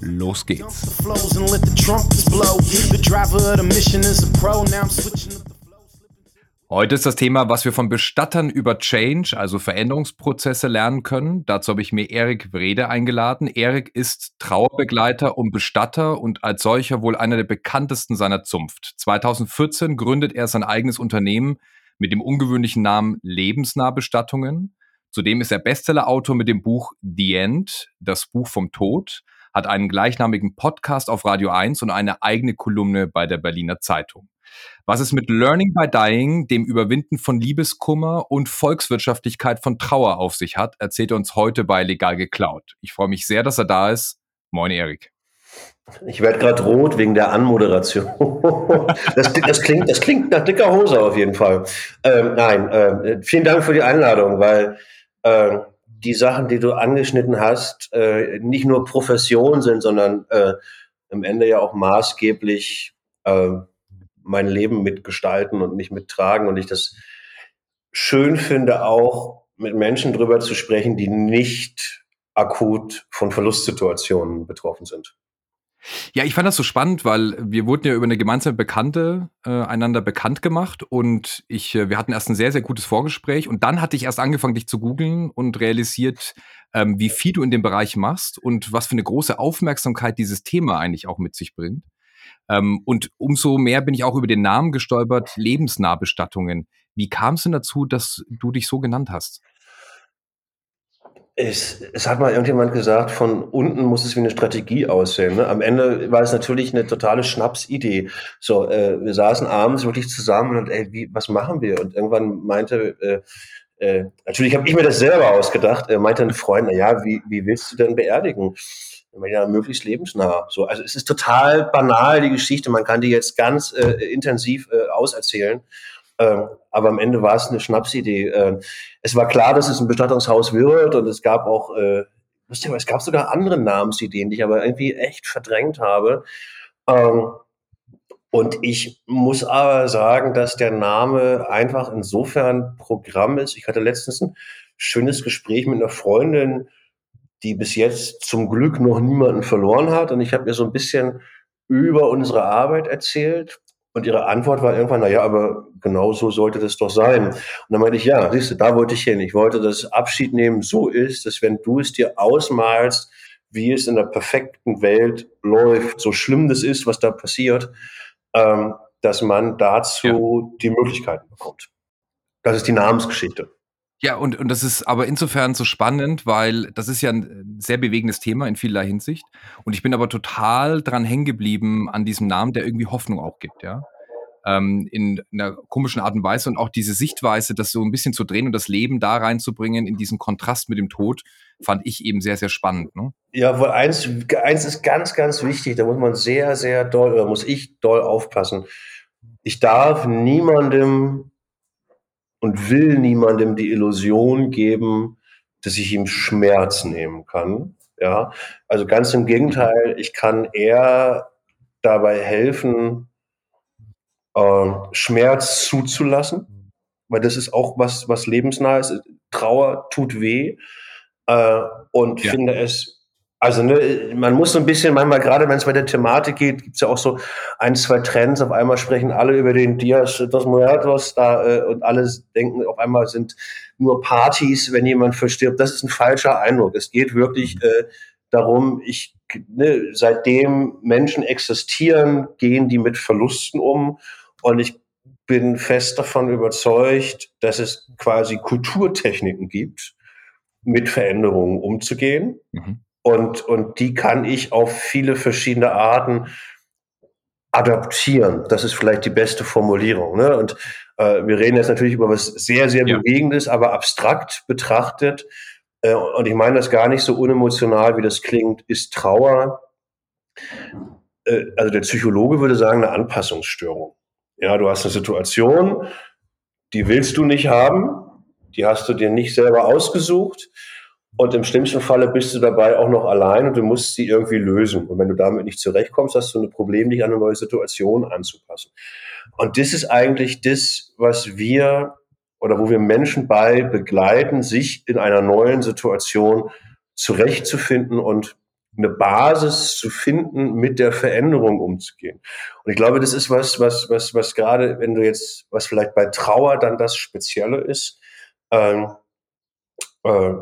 los geht's. Heute ist das Thema, was wir von Bestattern über Change, also Veränderungsprozesse lernen können. Dazu habe ich mir Erik Wrede eingeladen. Erik ist Trauerbegleiter und Bestatter und als solcher wohl einer der bekanntesten seiner Zunft. 2014 gründet er sein eigenes Unternehmen mit dem ungewöhnlichen Namen Lebensnahbestattungen. Zudem ist er Bestsellerautor mit dem Buch The End, das Buch vom Tod, hat einen gleichnamigen Podcast auf Radio 1 und eine eigene Kolumne bei der Berliner Zeitung. Was es mit Learning by Dying, dem Überwinden von Liebeskummer und Volkswirtschaftlichkeit von Trauer auf sich hat, erzählt er uns heute bei Legal geklaut. Ich freue mich sehr, dass er da ist. Moin, Erik. Ich werde gerade rot wegen der Anmoderation. das, das, klingt, das klingt nach dicker Hose auf jeden Fall. Ähm, nein, äh, vielen Dank für die Einladung, weil äh, die Sachen, die du angeschnitten hast, äh, nicht nur Profession sind, sondern äh, am Ende ja auch maßgeblich äh, mein Leben mitgestalten und mich mittragen. Und ich das schön finde, auch mit Menschen drüber zu sprechen, die nicht akut von Verlustsituationen betroffen sind. Ja, ich fand das so spannend, weil wir wurden ja über eine gemeinsame Bekannte äh, einander bekannt gemacht und ich, äh, wir hatten erst ein sehr, sehr gutes Vorgespräch und dann hatte ich erst angefangen, dich zu googeln und realisiert, ähm, wie viel du in dem Bereich machst und was für eine große Aufmerksamkeit dieses Thema eigentlich auch mit sich bringt. Ähm, und umso mehr bin ich auch über den Namen gestolpert, Lebensnahbestattungen. Wie kam es denn dazu, dass du dich so genannt hast? Es, es hat mal irgendjemand gesagt, von unten muss es wie eine Strategie aussehen. Ne? Am Ende war es natürlich eine totale Schnapsidee. So, äh, wir saßen abends wirklich zusammen und ey, wie, was machen wir? Und irgendwann meinte, äh, äh, natürlich habe ich mir das selber ausgedacht, äh, meinte ein Freund, na ja, wie, wie willst du denn beerdigen? ja, möglichst lebensnah. So, also es ist total banal, die Geschichte. Man kann die jetzt ganz äh, intensiv äh, auserzählen. Ähm, aber am Ende war es eine Schnapsidee. Ähm, es war klar, dass es ein Bestattungshaus wird und es gab auch, äh, es gab sogar andere Namensideen, die ich aber irgendwie echt verdrängt habe. Ähm, und ich muss aber sagen, dass der Name einfach insofern Programm ist. Ich hatte letztens ein schönes Gespräch mit einer Freundin, die bis jetzt zum Glück noch niemanden verloren hat. Und ich habe ihr so ein bisschen über unsere Arbeit erzählt. Und ihre Antwort war irgendwann, na ja, aber genau so sollte das doch sein. Und dann meinte ich, ja, siehst du, da wollte ich hin. Ich wollte, dass Abschied nehmen so ist, dass wenn du es dir ausmalst, wie es in der perfekten Welt läuft, so schlimm das ist, was da passiert, ähm, dass man dazu ja. die Möglichkeiten bekommt. Das ist die Namensgeschichte. Ja, und, und das ist aber insofern so spannend, weil das ist ja ein sehr bewegendes Thema in vieler Hinsicht. Und ich bin aber total dran hängen geblieben an diesem Namen, der irgendwie Hoffnung auch gibt, ja. Ähm, in einer komischen Art und Weise und auch diese Sichtweise, das so ein bisschen zu drehen und das Leben da reinzubringen in diesen Kontrast mit dem Tod, fand ich eben sehr, sehr spannend. Ne? Ja, wohl eins, eins ist ganz, ganz wichtig, da muss man sehr, sehr doll, oder muss ich doll aufpassen. Ich darf niemandem und will niemandem die Illusion geben, dass ich ihm Schmerz nehmen kann. Ja, also ganz im Gegenteil, ich kann eher dabei helfen, äh, Schmerz zuzulassen, weil das ist auch was, was lebensnah ist. Trauer tut weh äh, und ja. finde es also ne, man muss so ein bisschen, manchmal gerade wenn es bei der Thematik geht, gibt es ja auch so ein, zwei Trends. Auf einmal sprechen alle über den Dias dos Muertos da äh, und alle denken, auf einmal sind nur Partys, wenn jemand verstirbt. Das ist ein falscher Eindruck. Es geht wirklich mhm. äh, darum, ich, ne, seitdem Menschen existieren, gehen die mit Verlusten um. Und ich bin fest davon überzeugt, dass es quasi Kulturtechniken gibt, mit Veränderungen umzugehen. Mhm und, und die kann ich auf viele verschiedene Arten adaptieren. Das ist vielleicht die beste Formulierung. Ne? Und äh, wir reden jetzt natürlich über was sehr, sehr ja. Bewegendes, aber abstrakt betrachtet. Äh, und ich meine das gar nicht so unemotional, wie das klingt, ist Trauer äh, also der Psychologe würde sagen, eine Anpassungsstörung. Ja, du hast eine Situation, die willst du nicht haben, die hast du dir nicht selber ausgesucht und im schlimmsten Falle bist du dabei auch noch allein und du musst sie irgendwie lösen. Und wenn du damit nicht zurechtkommst, hast du ein Problem, dich an eine neue Situation anzupassen. Und das ist eigentlich das, was wir oder wo wir Menschen bei begleiten, sich in einer neuen Situation zurechtzufinden und eine Basis zu finden, mit der Veränderung umzugehen. Und ich glaube, das ist was, was, was, was gerade, wenn du jetzt, was vielleicht bei Trauer dann das Spezielle ist, ähm, äh,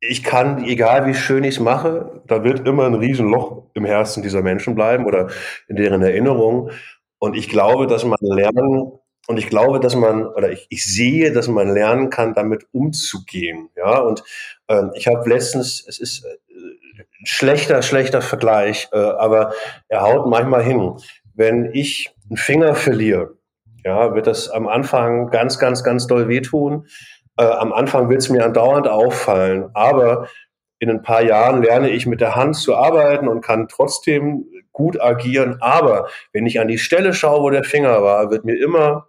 ich kann, egal wie schön ich es mache, da wird immer ein Riesenloch im Herzen dieser Menschen bleiben oder in deren Erinnerung. Und ich glaube, dass man lernen, und ich glaube, dass man, oder ich, ich sehe, dass man lernen kann, damit umzugehen. Ja, und äh, ich habe letztens, es ist äh, schlechter, schlechter Vergleich, äh, aber er haut manchmal hin. Wenn ich einen Finger verliere, ja, wird das am Anfang ganz, ganz, ganz doll wehtun. Äh, am Anfang wird es mir andauernd auffallen, aber in ein paar Jahren lerne ich mit der Hand zu arbeiten und kann trotzdem gut agieren. Aber wenn ich an die Stelle schaue, wo der Finger war, wird mir immer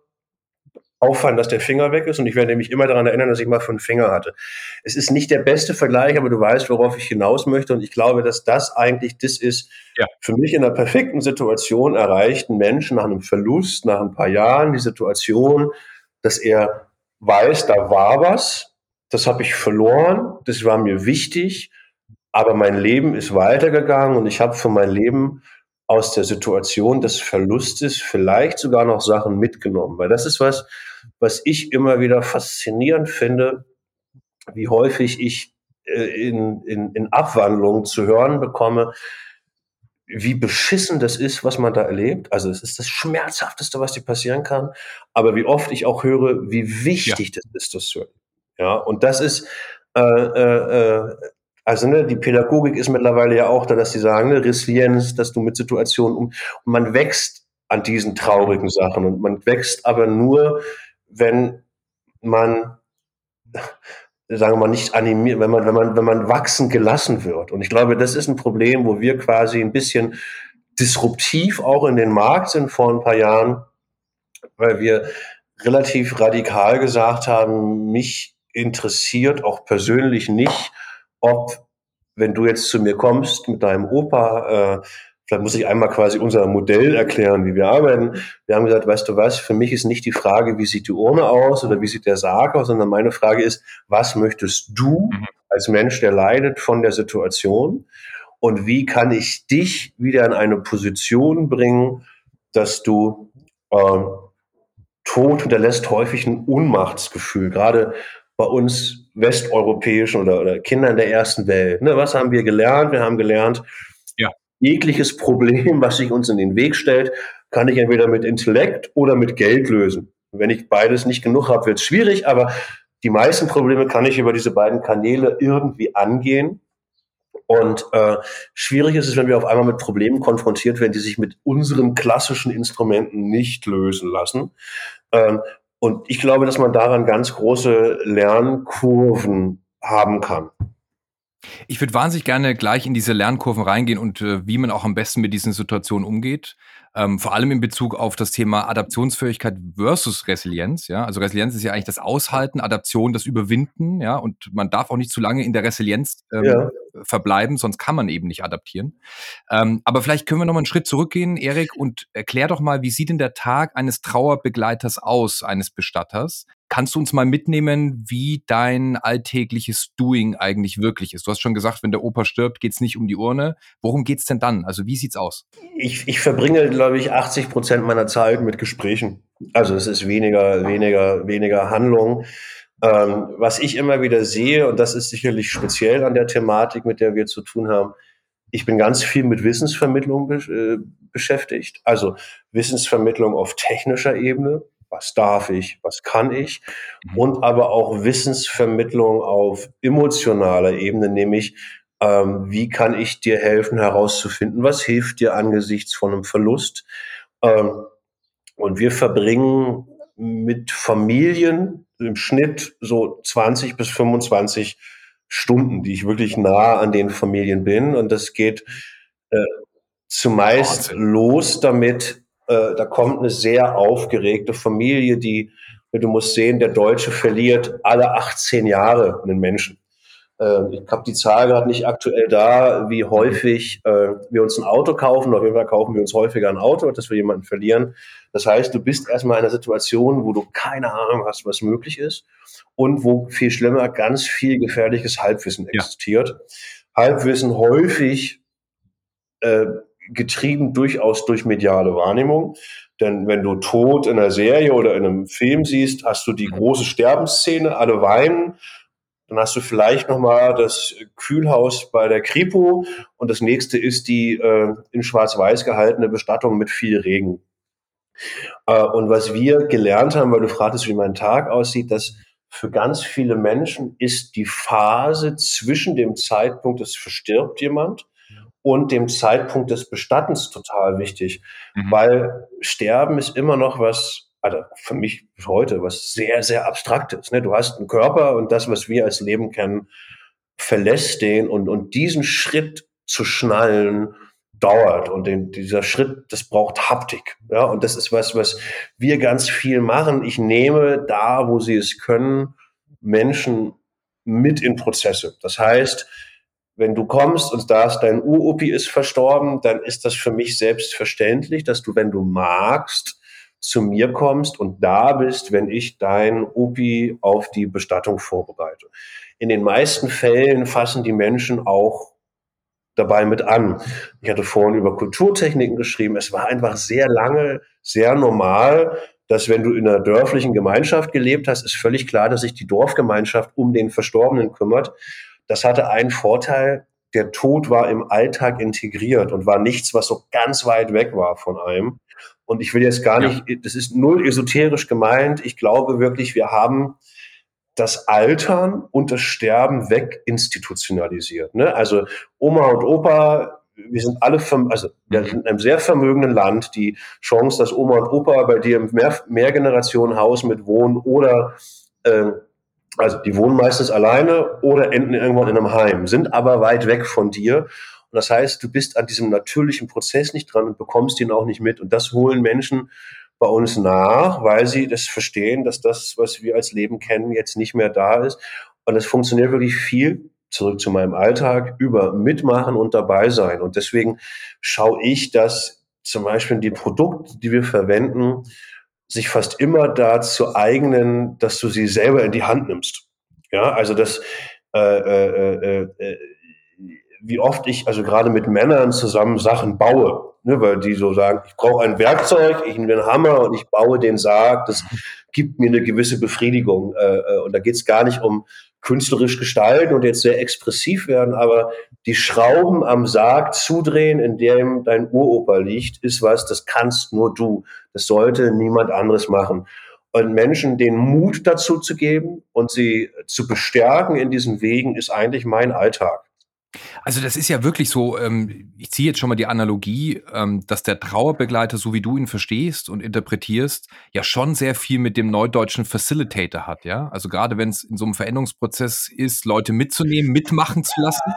auffallen, dass der Finger weg ist und ich werde mich immer daran erinnern, dass ich mal fünf Finger hatte. Es ist nicht der beste Vergleich, aber du weißt, worauf ich hinaus möchte und ich glaube, dass das eigentlich das ist, ja. für mich in einer perfekten Situation erreichten Menschen nach einem Verlust, nach ein paar Jahren die Situation, dass er weiß, da war was, das habe ich verloren, das war mir wichtig, aber mein Leben ist weitergegangen und ich habe für mein Leben aus der Situation des Verlustes vielleicht sogar noch Sachen mitgenommen, weil das ist was, was ich immer wieder faszinierend finde, wie häufig ich äh, in, in, in Abwandlungen zu hören bekomme, wie beschissen das ist, was man da erlebt. Also es ist das Schmerzhafteste, was dir passieren kann. Aber wie oft ich auch höre, wie wichtig ja. das ist, das zu erleben. Ja, und das ist, äh, äh, äh also ne, die Pädagogik ist mittlerweile ja auch da, dass sie sagen, ne, Resilienz, dass du mit Situationen um, und man wächst an diesen traurigen Sachen und man wächst aber nur, wenn man, sagen wir mal, nicht animiert, wenn man, wenn man, wenn man wachsen gelassen wird. Und ich glaube, das ist ein Problem, wo wir quasi ein bisschen disruptiv auch in den Markt sind vor ein paar Jahren, weil wir relativ radikal gesagt haben, mich interessiert auch persönlich nicht, ob, wenn du jetzt zu mir kommst mit deinem Opa, äh, Vielleicht muss ich einmal quasi unser Modell erklären, wie wir arbeiten. Wir haben gesagt, weißt du was, für mich ist nicht die Frage, wie sieht die Urne aus oder wie sieht der Sarg aus, sondern meine Frage ist, was möchtest du mhm. als Mensch, der leidet von der Situation? Und wie kann ich dich wieder in eine Position bringen, dass du äh, Tod hinterlässt häufig ein Unmachtsgefühl, gerade bei uns westeuropäischen oder, oder Kindern der ersten Welt. Ne, was haben wir gelernt? Wir haben gelernt, jegliches Problem, was sich uns in den Weg stellt, kann ich entweder mit Intellekt oder mit Geld lösen. wenn ich beides nicht genug habe, wird es schwierig, aber die meisten Probleme kann ich über diese beiden Kanäle irgendwie angehen. Und äh, schwierig ist es, wenn wir auf einmal mit Problemen konfrontiert werden, die sich mit unseren klassischen Instrumenten nicht lösen lassen. Ähm, und ich glaube, dass man daran ganz große Lernkurven haben kann. Ich würde wahnsinnig gerne gleich in diese Lernkurven reingehen und äh, wie man auch am besten mit diesen Situationen umgeht. Ähm, vor allem in Bezug auf das Thema Adaptionsfähigkeit versus Resilienz. Ja, also Resilienz ist ja eigentlich das Aushalten, Adaption, das Überwinden. Ja, und man darf auch nicht zu lange in der Resilienz ähm, ja. verbleiben, sonst kann man eben nicht adaptieren. Ähm, aber vielleicht können wir noch mal einen Schritt zurückgehen, Erik, und erklär doch mal, wie sieht denn der Tag eines Trauerbegleiters aus, eines Bestatters? Kannst du uns mal mitnehmen, wie dein alltägliches Doing eigentlich wirklich ist? Du hast schon gesagt, wenn der Opa stirbt, geht es nicht um die Urne. Worum geht es denn dann? Also wie sieht's aus? Ich, ich verbringe, glaube ich, 80 Prozent meiner Zeit mit Gesprächen. Also es ist weniger, weniger, weniger Handlung. Ähm, was ich immer wieder sehe, und das ist sicherlich speziell an der Thematik, mit der wir zu tun haben, ich bin ganz viel mit Wissensvermittlung be äh, beschäftigt. Also Wissensvermittlung auf technischer Ebene, was darf ich, was kann ich mhm. und aber auch Wissensvermittlung auf emotionaler Ebene, nämlich ähm, wie kann ich dir helfen herauszufinden, was hilft dir angesichts von einem Verlust. Ähm, und wir verbringen mit Familien im Schnitt so 20 bis 25 Stunden, die ich wirklich nah an den Familien bin. Und das geht äh, zumeist los damit, äh, da kommt eine sehr aufgeregte Familie, die, du musst sehen, der Deutsche verliert alle 18 Jahre einen Menschen. Äh, ich habe die Zahl gerade nicht aktuell da, wie häufig äh, wir uns ein Auto kaufen. Auf jeden Fall kaufen wir uns häufiger ein Auto, dass wir jemanden verlieren. Das heißt, du bist erstmal in einer Situation, wo du keine Ahnung hast, was möglich ist und wo viel schlimmer ganz viel gefährliches Halbwissen existiert. Ja. Halbwissen häufig äh, getrieben durchaus durch mediale Wahrnehmung. Denn wenn du Tod in einer Serie oder in einem Film siehst, hast du die große Sterbensszene, alle weinen. Dann hast du vielleicht nochmal das Kühlhaus bei der Kripo und das nächste ist die äh, in schwarz-weiß gehaltene Bestattung mit viel Regen. Äh, und was wir gelernt haben, weil du fragtest, wie mein Tag aussieht, dass für ganz viele Menschen ist die Phase zwischen dem Zeitpunkt, es verstirbt jemand, und dem Zeitpunkt des Bestattens total wichtig, mhm. weil Sterben ist immer noch was, also für mich heute, was sehr, sehr abstraktes. Ne? Du hast einen Körper und das, was wir als Leben kennen, verlässt den und, und diesen Schritt zu schnallen, dauert und den, dieser Schritt, das braucht Haptik. Ja, und das ist was, was wir ganz viel machen. Ich nehme da, wo sie es können, Menschen mit in Prozesse. Das heißt, wenn du kommst und da ist dein Uropi ist verstorben, dann ist das für mich selbstverständlich, dass du, wenn du magst, zu mir kommst und da bist, wenn ich dein Opi auf die Bestattung vorbereite. In den meisten Fällen fassen die Menschen auch dabei mit an. Ich hatte vorhin über Kulturtechniken geschrieben. Es war einfach sehr lange, sehr normal, dass wenn du in einer dörflichen Gemeinschaft gelebt hast, ist völlig klar, dass sich die Dorfgemeinschaft um den Verstorbenen kümmert. Das hatte einen Vorteil, der Tod war im Alltag integriert und war nichts, was so ganz weit weg war von einem. Und ich will jetzt gar nicht, ja. das ist null esoterisch gemeint. Ich glaube wirklich, wir haben das Altern und das Sterben weginstitutionalisiert. Ne? Also Oma und Opa, wir sind alle, also wir sind in einem sehr vermögenden Land. Die Chance, dass Oma und Opa bei dir im Mehr Mehrgenerationenhaus mit wohnen oder äh, also die wohnen meistens alleine oder enden irgendwann in einem Heim, sind aber weit weg von dir. Und das heißt, du bist an diesem natürlichen Prozess nicht dran und bekommst ihn auch nicht mit. Und das holen Menschen bei uns nach, weil sie das verstehen, dass das, was wir als Leben kennen, jetzt nicht mehr da ist. Und es funktioniert wirklich viel zurück zu meinem Alltag über mitmachen und dabei sein. Und deswegen schaue ich, dass zum Beispiel die Produkte, die wir verwenden, sich fast immer dazu eignen, dass du sie selber in die Hand nimmst. Ja, also das, äh, äh, äh, äh, wie oft ich also gerade mit Männern zusammen Sachen baue, ne, weil die so sagen, ich brauche ein Werkzeug, ich nehme den Hammer und ich baue den Sarg, das gibt mir eine gewisse Befriedigung. Äh, äh und da geht es gar nicht um künstlerisch gestalten und jetzt sehr expressiv werden, aber die Schrauben am Sarg zudrehen, in dem dein Uropa liegt, ist was, das kannst nur du. Das sollte niemand anderes machen. Und Menschen den Mut dazu zu geben und sie zu bestärken in diesen Wegen, ist eigentlich mein Alltag. Also das ist ja wirklich so, ähm, ich ziehe jetzt schon mal die Analogie, ähm, dass der Trauerbegleiter, so wie du ihn verstehst und interpretierst, ja schon sehr viel mit dem neudeutschen Facilitator hat, ja. Also gerade wenn es in so einem Veränderungsprozess ist, Leute mitzunehmen, mitmachen zu lassen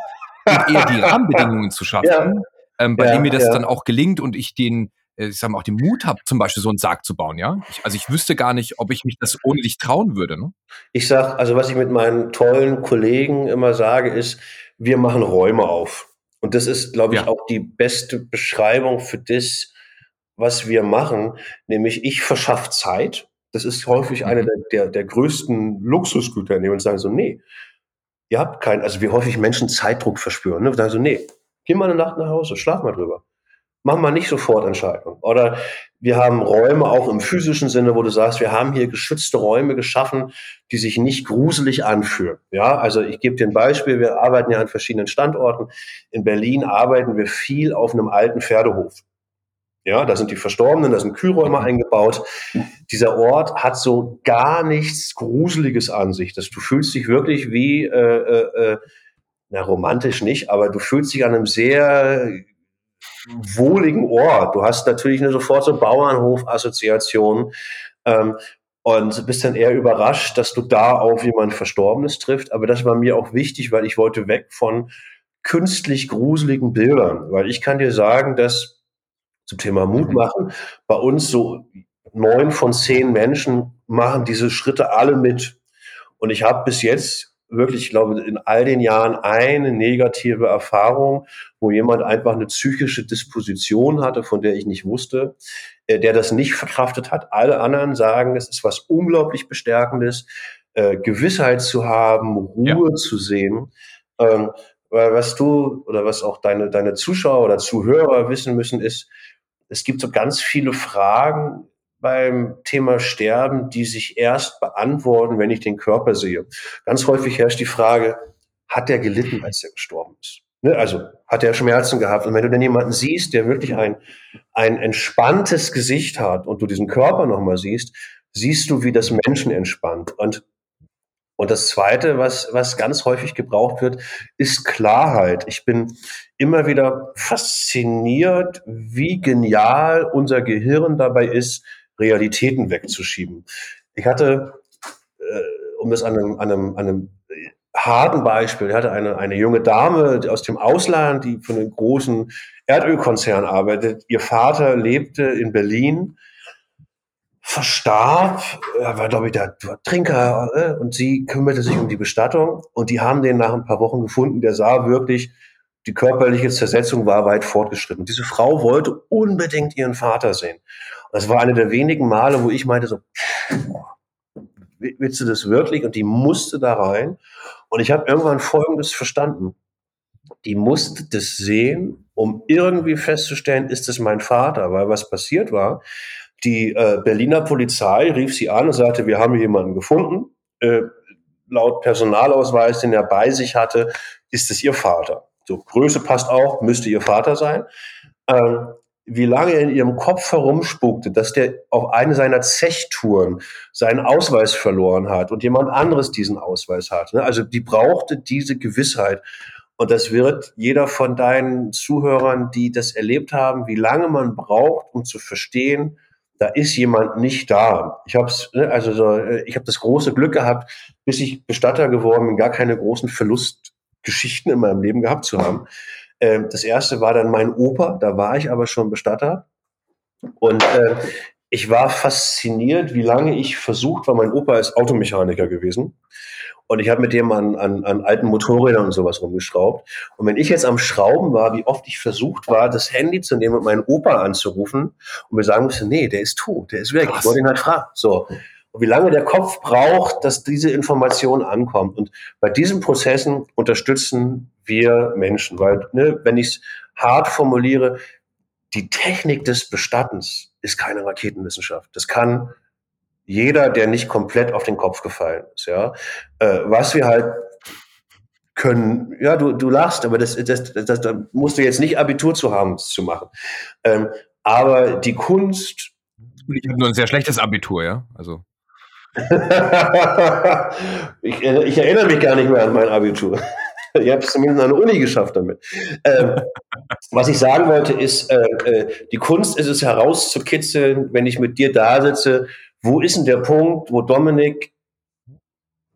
und eher die Rahmenbedingungen zu schaffen, ja. ähm, bei ja, dem mir das ja. dann auch gelingt und ich den äh, ich sag mal, auch den Mut habe, zum Beispiel so einen Sarg zu bauen, ja? Ich, also ich wüsste gar nicht, ob ich mich das ohne dich trauen würde. Ne? Ich sag, also was ich mit meinen tollen Kollegen immer sage, ist, wir machen Räume auf. Und das ist, glaube ich, auch die beste Beschreibung für das, was wir machen. Nämlich ich verschaffe Zeit. Das ist häufig mhm. eine der, der, der größten Luxusgüter, in denen wir sagen so, nee, ihr habt keinen, also wie häufig Menschen Zeitdruck verspüren. Ne? Wir sagen so, nee, geh mal eine Nacht nach Hause, schlaf mal drüber machen wir nicht sofort Entscheidungen. Oder wir haben Räume auch im physischen Sinne, wo du sagst, wir haben hier geschützte Räume geschaffen, die sich nicht gruselig anfühlen. Ja, also ich gebe dir ein Beispiel. Wir arbeiten ja an verschiedenen Standorten. In Berlin arbeiten wir viel auf einem alten Pferdehof. Ja, da sind die Verstorbenen, da sind Kühlräume mhm. eingebaut. Dieser Ort hat so gar nichts Gruseliges an sich. Dass du fühlst dich wirklich wie, äh, äh, äh na, romantisch nicht, aber du fühlst dich an einem sehr wohligen Ort. Du hast natürlich eine sofort so Bauernhof-Assoziation ähm, und bist dann eher überrascht, dass du da auf jemand Verstorbenes trifft. Aber das war mir auch wichtig, weil ich wollte weg von künstlich gruseligen Bildern. Weil ich kann dir sagen, dass zum Thema Mut mhm. machen, bei uns so neun von zehn Menschen machen diese Schritte alle mit. Und ich habe bis jetzt wirklich, ich glaube, in all den Jahren eine negative Erfahrung, wo jemand einfach eine psychische Disposition hatte, von der ich nicht wusste, äh, der das nicht verkraftet hat. Alle anderen sagen, es ist was unglaublich Bestärkendes, äh, Gewissheit zu haben, Ruhe ja. zu sehen. Ähm, weil was du oder was auch deine, deine Zuschauer oder Zuhörer wissen müssen, ist, es gibt so ganz viele Fragen beim Thema Sterben, die sich erst beantworten, wenn ich den Körper sehe. Ganz häufig herrscht die Frage, hat er gelitten, als er gestorben ist? Ne? Also hat er Schmerzen gehabt? Und wenn du dann jemanden siehst, der wirklich ein, ein entspanntes Gesicht hat und du diesen Körper nochmal siehst, siehst du, wie das Menschen entspannt. Und und das Zweite, was, was ganz häufig gebraucht wird, ist Klarheit. Ich bin immer wieder fasziniert, wie genial unser Gehirn dabei ist, Realitäten wegzuschieben. Ich hatte, äh, um das an einem, an einem, an einem harten Beispiel, ich hatte eine, eine junge Dame aus dem Ausland, die für einen großen Erdölkonzern arbeitet. Ihr Vater lebte in Berlin verstarb, er war, glaube ich, der Trinker, äh, und sie kümmerte sich um die Bestattung und die haben den nach ein paar Wochen gefunden, der sah wirklich, die körperliche Zersetzung war weit fortgeschritten. Diese Frau wollte unbedingt ihren Vater sehen. Das war eine der wenigen Male, wo ich meinte so, willst du das wirklich? Und die musste da rein. Und ich habe irgendwann Folgendes verstanden. Die musste das sehen, um irgendwie festzustellen, ist es mein Vater? Weil was passiert war, die äh, Berliner Polizei rief sie an und sagte, wir haben jemanden gefunden. Äh, laut Personalausweis, den er bei sich hatte, ist es ihr Vater. So, Größe passt auch, müsste ihr Vater sein. Ähm, wie lange in ihrem Kopf herumspukte, dass der auf eine seiner Zechtouren seinen Ausweis verloren hat und jemand anderes diesen Ausweis hat. Ne? Also die brauchte diese Gewissheit. Und das wird jeder von deinen Zuhörern, die das erlebt haben, wie lange man braucht, um zu verstehen, da ist jemand nicht da. Ich habe ne, also so, äh, ich habe das große Glück gehabt, bis ich Bestatter geworden bin, gar keine großen Verlustgeschichten in meinem Leben gehabt zu haben. Ähm, das erste war dann mein Opa, da war ich aber schon Bestatter und äh, ich war fasziniert, wie lange ich versucht war. Mein Opa ist Automechaniker gewesen und ich habe mit dem an, an, an alten Motorrädern und sowas rumgeschraubt. Und wenn ich jetzt am Schrauben war, wie oft ich versucht war, das Handy zu nehmen und meinen Opa anzurufen und mir sagen musste, nee, der ist tot, der ist weg, Krass. ich wollte ihn halt fragen. So. Und wie lange der Kopf braucht, dass diese Information ankommt. Und bei diesen Prozessen unterstützen wir Menschen, weil, ne, wenn ich es hart formuliere, die Technik des Bestattens ist keine Raketenwissenschaft. Das kann jeder, der nicht komplett auf den Kopf gefallen ist. Ja, äh, was wir halt können, ja, du, du lachst, aber das, das, das, das, da musst du jetzt nicht Abitur zu haben, das zu machen. Ähm, aber die Kunst. Ich habe nur ein sehr schlechtes Abitur, ja. Also. ich, ich, erinnere mich gar nicht mehr an mein Abitur. ich habe es zumindest an der Uni geschafft damit. Ähm, was ich sagen wollte, ist, äh, äh, die Kunst ist es herauszukitzeln, wenn ich mit dir da sitze wo ist denn der Punkt, wo Dominik,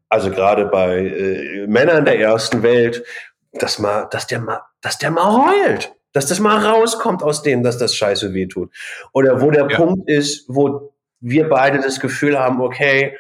also gerade bei äh, Männern der ersten Welt, dass, mal, dass, der mal, dass der mal heult, dass das mal rauskommt aus dem, dass das scheiße wehtut. Oder wo der ja. Punkt ist, wo wir beide das Gefühl haben, okay,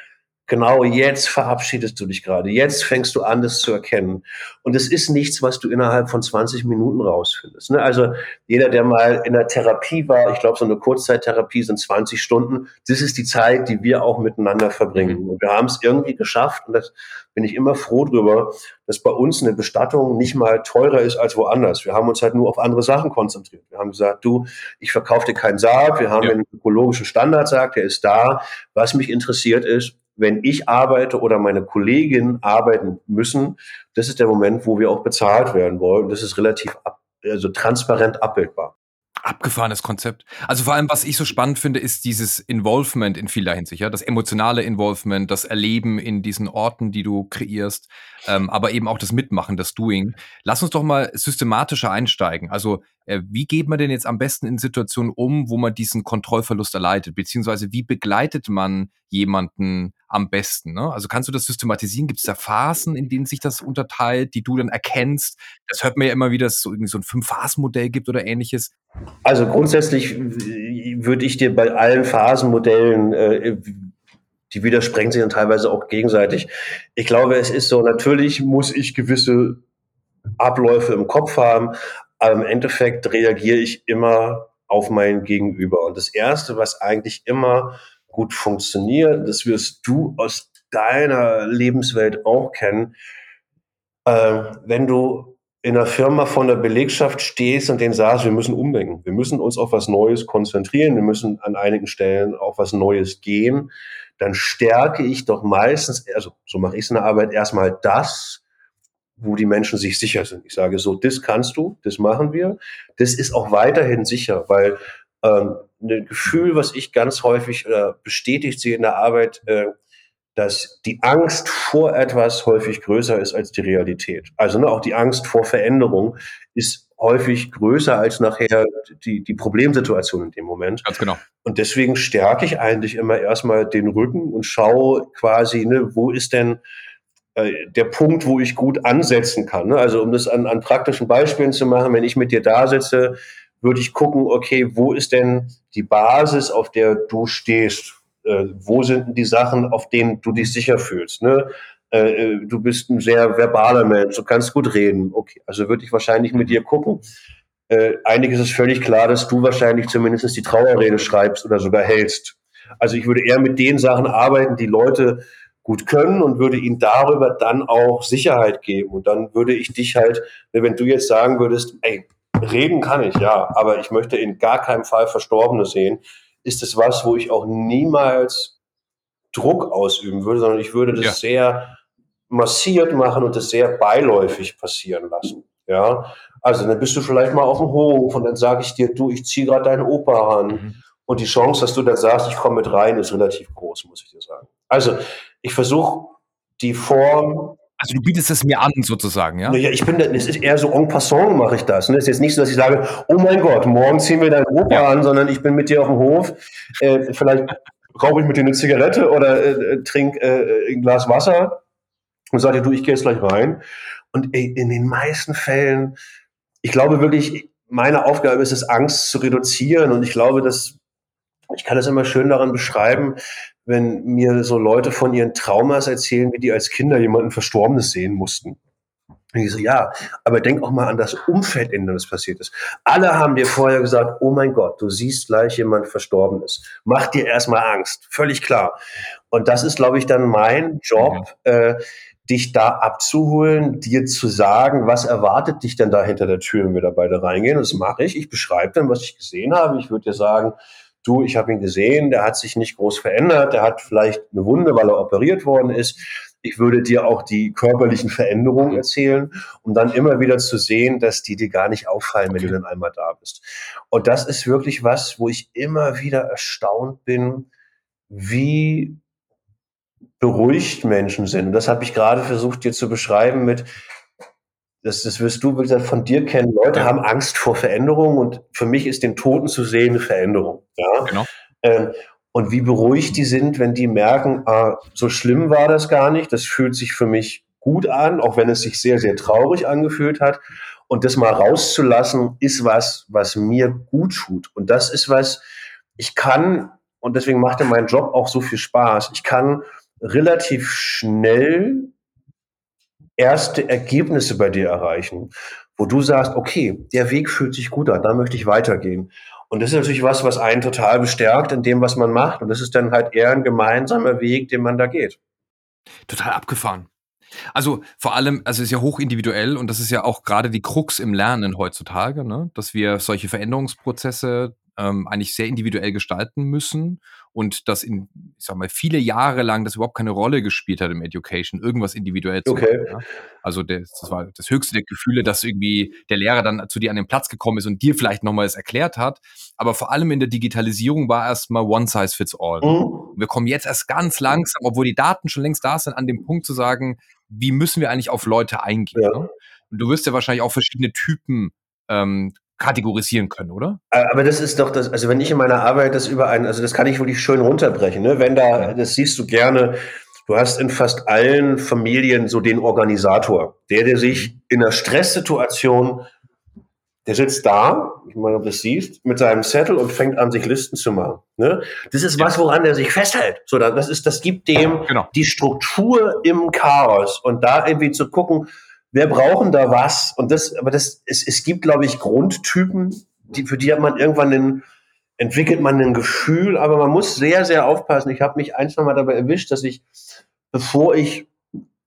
Genau jetzt verabschiedest du dich gerade. Jetzt fängst du an, das zu erkennen. Und es ist nichts, was du innerhalb von 20 Minuten rausfindest. Ne? Also jeder, der mal in der Therapie war, ich glaube, so eine Kurzzeittherapie sind 20 Stunden. Das ist die Zeit, die wir auch miteinander verbringen. Mhm. Und wir haben es irgendwie geschafft, und das bin ich immer froh drüber, dass bei uns eine Bestattung nicht mal teurer ist als woanders. Wir haben uns halt nur auf andere Sachen konzentriert. Wir haben gesagt, du, ich verkaufe dir keinen Sarg. Wir haben ja. einen ökologischen Standardsarg, der ist da. Was mich interessiert ist, wenn ich arbeite oder meine Kolleginnen arbeiten müssen, das ist der Moment, wo wir auch bezahlt werden wollen. Das ist relativ ab, also transparent abbildbar. Abgefahrenes Konzept. Also vor allem, was ich so spannend finde, ist dieses Involvement in vieler Hinsicht, ja, das emotionale Involvement, das Erleben in diesen Orten, die du kreierst, ähm, aber eben auch das Mitmachen, das Doing. Lass uns doch mal systematischer einsteigen. Also wie geht man denn jetzt am besten in Situationen um, wo man diesen Kontrollverlust erleidet? Beziehungsweise wie begleitet man jemanden am besten? Ne? Also kannst du das systematisieren? Gibt es da Phasen, in denen sich das unterteilt, die du dann erkennst? Das hört man ja immer wieder, dass es so irgendwie so ein Fünf-Phasen-Modell gibt oder ähnliches. Also grundsätzlich würde ich dir bei allen Phasenmodellen äh, die widersprengen sich dann teilweise auch gegenseitig. Ich glaube, es ist so, natürlich muss ich gewisse Abläufe im Kopf haben, aber im Endeffekt reagiere ich immer auf mein Gegenüber. Und das Erste, was eigentlich immer gut funktioniert, das wirst du aus deiner Lebenswelt auch kennen, äh, wenn du in einer Firma von der Belegschaft stehst und denen sagst, wir müssen umdenken, wir müssen uns auf was Neues konzentrieren, wir müssen an einigen Stellen auf was Neues gehen, dann stärke ich doch meistens, also so mache ich es in der Arbeit, erstmal das, wo die Menschen sich sicher sind. Ich sage so, das kannst du, das machen wir. Das ist auch weiterhin sicher, weil ähm, ein Gefühl, was ich ganz häufig äh, bestätigt sehe in der Arbeit, äh, dass die Angst vor etwas häufig größer ist als die Realität. Also ne, auch die Angst vor Veränderung ist häufig größer als nachher die, die Problemsituation in dem Moment. Ganz genau. Und deswegen stärke ich eigentlich immer erstmal den Rücken und schaue quasi, ne, wo ist denn der Punkt, wo ich gut ansetzen kann. Ne? Also um das an, an praktischen Beispielen zu machen, wenn ich mit dir da sitze, würde ich gucken, okay, wo ist denn die Basis, auf der du stehst? Äh, wo sind denn die Sachen, auf denen du dich sicher fühlst? Ne? Äh, äh, du bist ein sehr verbaler Mensch, du kannst gut reden. Okay, also würde ich wahrscheinlich mit dir gucken. Äh, einiges ist völlig klar, dass du wahrscheinlich zumindest die Trauerrede schreibst oder sogar hältst. Also ich würde eher mit den Sachen arbeiten, die Leute gut können und würde ihnen darüber dann auch Sicherheit geben. Und dann würde ich dich halt, wenn du jetzt sagen würdest, ey, reden kann ich, ja, aber ich möchte in gar keinem Fall Verstorbene sehen, ist es was, wo ich auch niemals Druck ausüben würde, sondern ich würde das ja. sehr massiert machen und das sehr beiläufig passieren lassen. Ja, also dann bist du vielleicht mal auf dem Hof und dann sage ich dir, du, ich ziehe gerade deine Opa an. Mhm. Und die Chance, dass du dann sagst, ich komme mit rein, ist relativ groß, muss ich dir sagen. Also ich versuche die Form. Also du bietest es mir an, sozusagen, ja? Ja, ich bin, es ist eher so en passant mache ich das. Ne? Es ist jetzt nicht so, dass ich sage, oh mein Gott, morgen ziehen wir deinen Opa ja. an, sondern ich bin mit dir auf dem Hof. Äh, vielleicht rauche ich mit dir eine Zigarette oder äh, äh trink äh, ein Glas Wasser und sage dir, du, ich gehe jetzt gleich rein. Und ey, in den meisten Fällen, ich glaube wirklich, meine Aufgabe ist es, Angst zu reduzieren. Und ich glaube, dass ich kann das immer schön daran beschreiben, wenn mir so Leute von ihren Traumas erzählen, wie die als Kinder jemanden Verstorbenes sehen mussten. Und ich so, ja, aber denk auch mal an das Umfeld, in dem das passiert ist. Alle haben dir vorher gesagt, oh mein Gott, du siehst gleich jemand Verstorbenes. Mach dir erstmal Angst. Völlig klar. Und das ist, glaube ich, dann mein Job, mhm. äh, dich da abzuholen, dir zu sagen, was erwartet dich denn da hinter der Tür, wenn wir da beide reingehen. Das mache ich. Ich beschreibe dann, was ich gesehen habe. Ich würde dir sagen, du, ich habe ihn gesehen, der hat sich nicht groß verändert, der hat vielleicht eine Wunde, weil er operiert worden ist. Ich würde dir auch die körperlichen Veränderungen erzählen, um dann immer wieder zu sehen, dass die dir gar nicht auffallen, wenn okay. du dann einmal da bist. Und das ist wirklich was, wo ich immer wieder erstaunt bin, wie beruhigt Menschen sind. Und das habe ich gerade versucht dir zu beschreiben mit, das, das wirst du, wie gesagt, von dir kennen. Leute ja. haben Angst vor Veränderung und für mich ist den Toten zu sehen eine Veränderung. Ja? Genau. Ähm, und wie beruhigt die sind, wenn die merken, ah, so schlimm war das gar nicht, das fühlt sich für mich gut an, auch wenn es sich sehr, sehr traurig angefühlt hat. Und das mal rauszulassen, ist was, was mir gut tut. Und das ist was, ich kann, und deswegen macht mir mein Job auch so viel Spaß, ich kann relativ schnell erste Ergebnisse bei dir erreichen, wo du sagst, okay, der Weg fühlt sich gut an, da möchte ich weitergehen. Und das ist natürlich was, was einen total bestärkt in dem, was man macht. Und das ist dann halt eher ein gemeinsamer Weg, den man da geht. Total abgefahren. Also vor allem, also es ist ja hochindividuell und das ist ja auch gerade die Krux im Lernen heutzutage, ne? dass wir solche Veränderungsprozesse ähm, eigentlich sehr individuell gestalten müssen und das in, ich sag mal, viele Jahre lang das überhaupt keine Rolle gespielt hat im Education, irgendwas individuell zu okay. machen. Ja? Also das, das, war das höchste der Gefühle, dass irgendwie der Lehrer dann zu dir an den Platz gekommen ist und dir vielleicht nochmal es erklärt hat. Aber vor allem in der Digitalisierung war erstmal One Size Fits All. Mhm. Wir kommen jetzt erst ganz langsam, obwohl die Daten schon längst da sind, an dem Punkt zu sagen, wie müssen wir eigentlich auf Leute eingehen? Ja. Ne? Und du wirst ja wahrscheinlich auch verschiedene Typen ähm, kategorisieren können, oder? Aber das ist doch das, also wenn ich in meiner Arbeit das über einen, also das kann ich wirklich schön runterbrechen, ne? Wenn da, das siehst du gerne, du hast in fast allen Familien so den Organisator, der, der sich in einer Stresssituation der sitzt da, ich meine, ob du das siehst, mit seinem Zettel und fängt an, sich Listen zu machen. Ne? Das ist was, woran er sich festhält. So, das ist, das gibt dem genau. die Struktur im Chaos und da irgendwie zu gucken, wer brauchen da was? Und das, aber das, es, es gibt, glaube ich, Grundtypen, die, für die hat man irgendwann einen, entwickelt man ein Gefühl, aber man muss sehr, sehr aufpassen. Ich habe mich ein, zwei Mal dabei erwischt, dass ich, bevor ich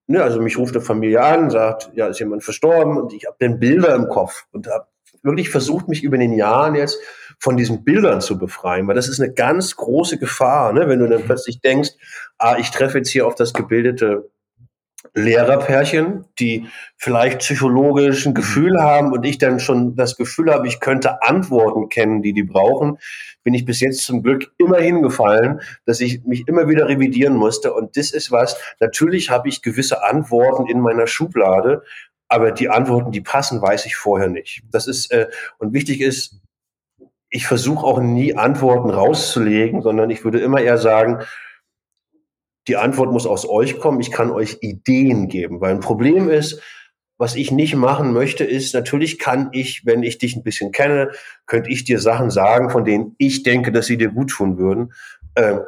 Ne, also mich ruft eine Familie an, sagt, ja, ist jemand verstorben und ich habe den Bilder im Kopf und habe wirklich versucht, mich über den Jahren jetzt von diesen Bildern zu befreien, weil das ist eine ganz große Gefahr, ne? wenn du dann plötzlich denkst, ah, ich treffe jetzt hier auf das gebildete Lehrerpärchen, die vielleicht psychologisch ein Gefühl haben und ich dann schon das Gefühl habe, ich könnte Antworten kennen, die die brauchen, bin ich bis jetzt zum Glück immer hingefallen, dass ich mich immer wieder revidieren musste. Und das ist was, natürlich habe ich gewisse Antworten in meiner Schublade, aber die Antworten, die passen, weiß ich vorher nicht. Das ist, äh, und wichtig ist, ich versuche auch nie Antworten rauszulegen, sondern ich würde immer eher sagen, die Antwort muss aus euch kommen, ich kann euch Ideen geben, weil ein Problem ist, was ich nicht machen möchte, ist, natürlich kann ich, wenn ich dich ein bisschen kenne, könnte ich dir Sachen sagen, von denen ich denke, dass sie dir gut tun würden. Äh,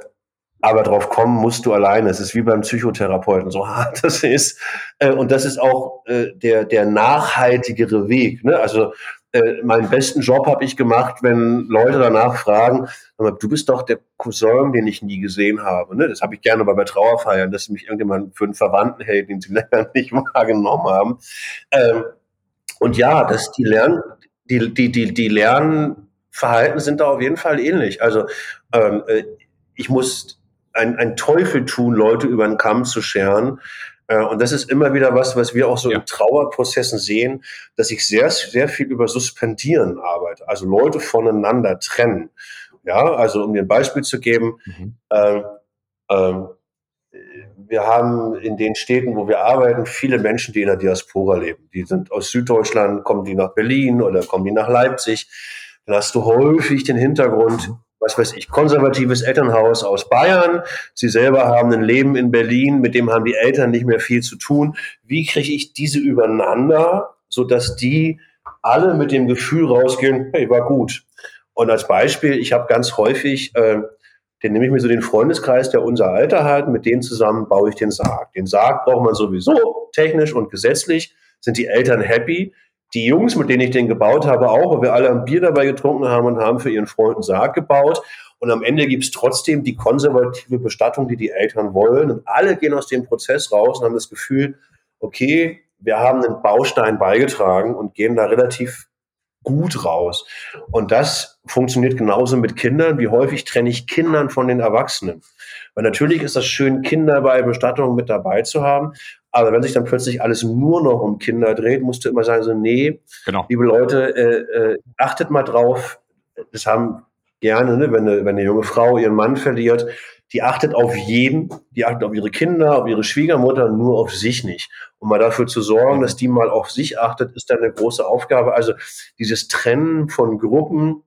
aber drauf kommen musst du alleine. Es ist wie beim Psychotherapeuten, so hart das ist. Äh, und das ist auch äh, der, der nachhaltigere Weg. Ne? Also äh, meinen besten Job habe ich gemacht, wenn Leute danach fragen, du bist doch der Cousin, den ich nie gesehen habe. Ne? Das habe ich gerne bei, Trauerfeiern, dass mich irgendjemand für einen Verwandten hält, den sie länger nicht wahrgenommen haben. Ähm, und ja, dass die lernen, die, die, die, die Lernverhalten sind da auf jeden Fall ähnlich. Also ähm, äh, ich muss ein, ein Teufel tun, Leute über den Kamm zu scheren. Äh, und das ist immer wieder was, was wir auch so ja. in Trauerprozessen sehen, dass ich sehr, sehr viel über Suspendieren arbeite, also Leute voneinander trennen. Ja, also um dir ein Beispiel zu geben, mhm. äh, äh, wir haben in den Städten, wo wir arbeiten, viele Menschen, die in der Diaspora leben. Die sind aus Süddeutschland, kommen die nach Berlin oder kommen die nach Leipzig. Dann hast du häufig den Hintergrund, was weiß ich, konservatives Elternhaus aus Bayern. Sie selber haben ein Leben in Berlin, mit dem haben die Eltern nicht mehr viel zu tun. Wie kriege ich diese übereinander, sodass die alle mit dem Gefühl rausgehen, hey, war gut. Und als Beispiel, ich habe ganz häufig, äh, den nehme ich mir so den Freundeskreis, der unser Alter hat, mit denen zusammen baue ich den Sarg. Den Sarg braucht man sowieso technisch und gesetzlich, sind die Eltern happy die Jungs, mit denen ich den gebaut habe, auch, weil wir alle ein Bier dabei getrunken haben und haben für ihren Freund einen Sarg gebaut. Und am Ende gibt's trotzdem die konservative Bestattung, die die Eltern wollen. Und alle gehen aus dem Prozess raus und haben das Gefühl, okay, wir haben einen Baustein beigetragen und gehen da relativ gut raus. Und das funktioniert genauso mit Kindern. Wie häufig trenne ich Kindern von den Erwachsenen? Weil natürlich ist das schön, Kinder bei Bestattungen mit dabei zu haben. Aber wenn sich dann plötzlich alles nur noch um Kinder dreht, musst du immer sagen, so, nee, genau. liebe Leute, äh, äh, achtet mal drauf. Das haben gerne, ne, wenn, eine, wenn eine junge Frau ihren Mann verliert, die achtet auf jeden, die achtet auf ihre Kinder, auf ihre Schwiegermutter, nur auf sich nicht. Um mal dafür zu sorgen, dass die mal auf sich achtet, ist dann eine große Aufgabe. Also dieses Trennen von Gruppen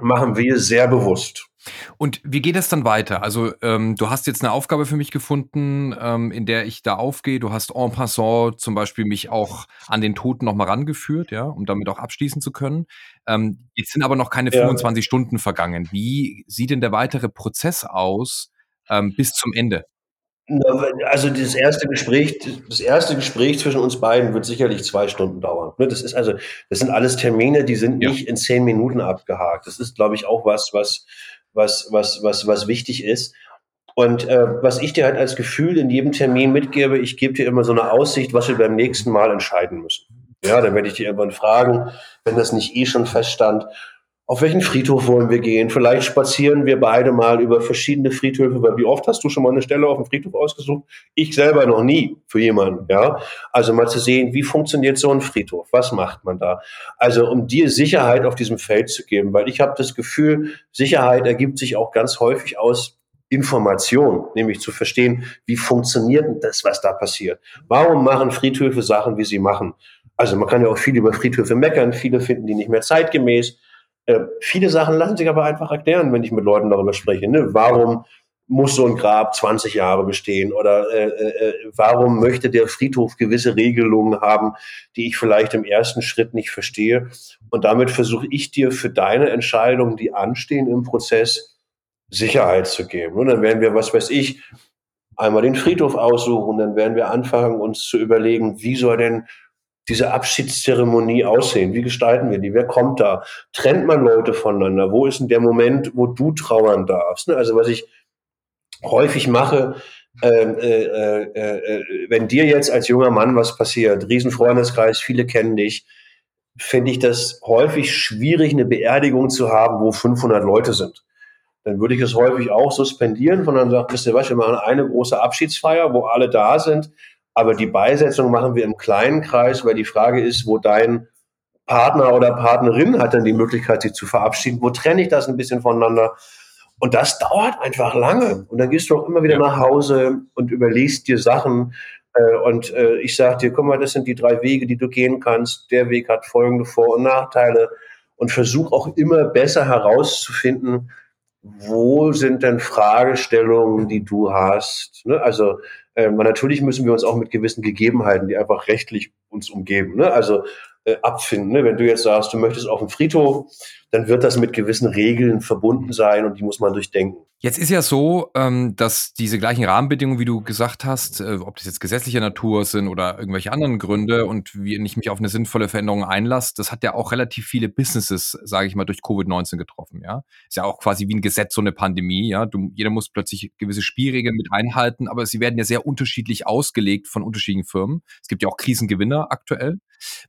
machen wir sehr bewusst. Und wie geht es dann weiter? Also ähm, du hast jetzt eine Aufgabe für mich gefunden, ähm, in der ich da aufgehe. Du hast en passant zum Beispiel mich auch an den Toten nochmal rangeführt, ja, um damit auch abschließen zu können. Ähm, jetzt sind aber noch keine 25 ja. Stunden vergangen. Wie sieht denn der weitere Prozess aus ähm, bis zum Ende? Also das erste Gespräch, das erste Gespräch zwischen uns beiden wird sicherlich zwei Stunden dauern. Ne, das ist also, das sind alles Termine, die sind ja. nicht in zehn Minuten abgehakt. Das ist, glaube ich, auch was, was was, was, was, was wichtig ist. Und äh, was ich dir halt als Gefühl in jedem Termin mitgebe, ich gebe dir immer so eine Aussicht, was wir beim nächsten Mal entscheiden müssen. Ja, dann werde ich dir irgendwann fragen, wenn das nicht eh schon feststand, auf welchen Friedhof wollen wir gehen? Vielleicht spazieren wir beide mal über verschiedene Friedhöfe, weil wie oft hast du schon mal eine Stelle auf dem Friedhof ausgesucht? Ich selber noch nie für jemanden, ja. Also mal zu sehen, wie funktioniert so ein Friedhof? Was macht man da? Also um dir Sicherheit auf diesem Feld zu geben, weil ich habe das Gefühl, Sicherheit ergibt sich auch ganz häufig aus Information, nämlich zu verstehen, wie funktioniert das, was da passiert? Warum machen Friedhöfe Sachen, wie sie machen? Also man kann ja auch viel über Friedhöfe meckern, viele finden die nicht mehr zeitgemäß. Äh, viele Sachen lassen sich aber einfach erklären, wenn ich mit Leuten darüber spreche. Ne? Warum muss so ein Grab 20 Jahre bestehen oder äh, äh, warum möchte der Friedhof gewisse Regelungen haben, die ich vielleicht im ersten Schritt nicht verstehe. Und damit versuche ich dir für deine Entscheidungen, die anstehen im Prozess, Sicherheit zu geben. Und dann werden wir, was weiß ich, einmal den Friedhof aussuchen, dann werden wir anfangen, uns zu überlegen, wie soll denn diese Abschiedszeremonie aussehen? Wie gestalten wir die? Wer kommt da? Trennt man Leute voneinander? Wo ist denn der Moment, wo du trauern darfst? Ne? Also was ich häufig mache, ähm, äh, äh, äh, wenn dir jetzt als junger Mann was passiert, Riesenfreundeskreis, viele kennen dich, finde ich das häufig schwierig, eine Beerdigung zu haben, wo 500 Leute sind. Dann würde ich es häufig auch suspendieren, von dann sagt, wisst ihr was, wir machen eine große Abschiedsfeier, wo alle da sind, aber die Beisetzung machen wir im kleinen Kreis, weil die Frage ist, wo dein Partner oder Partnerin hat dann die Möglichkeit, sich zu verabschieden. Wo trenne ich das ein bisschen voneinander? Und das dauert einfach lange. Und dann gehst du auch immer wieder ja. nach Hause und überlegst dir Sachen. Äh, und äh, ich sage dir, guck mal, das sind die drei Wege, die du gehen kannst. Der Weg hat folgende Vor- und Nachteile. Und versuch auch immer besser herauszufinden, wo sind denn Fragestellungen, die du hast. Ne? Also äh, natürlich müssen wir uns auch mit gewissen Gegebenheiten, die einfach rechtlich uns umgeben, ne? also äh, abfinden. Ne? Wenn du jetzt sagst, du möchtest auf den Friedhof, dann wird das mit gewissen Regeln verbunden sein und die muss man durchdenken. Jetzt ist ja so, ähm, dass diese gleichen Rahmenbedingungen, wie du gesagt hast, äh, ob das jetzt gesetzlicher Natur sind oder irgendwelche anderen Gründe und wie ich mich auf eine sinnvolle Veränderung einlasse, das hat ja auch relativ viele Businesses, sage ich mal, durch Covid-19 getroffen. Ja, ist ja auch quasi wie ein Gesetz so eine Pandemie. Ja, du, jeder muss plötzlich gewisse Spielregeln mit einhalten, aber sie werden ja sehr unterschiedlich ausgelegt von unterschiedlichen Firmen. Es gibt ja auch Krisengewinner aktuell.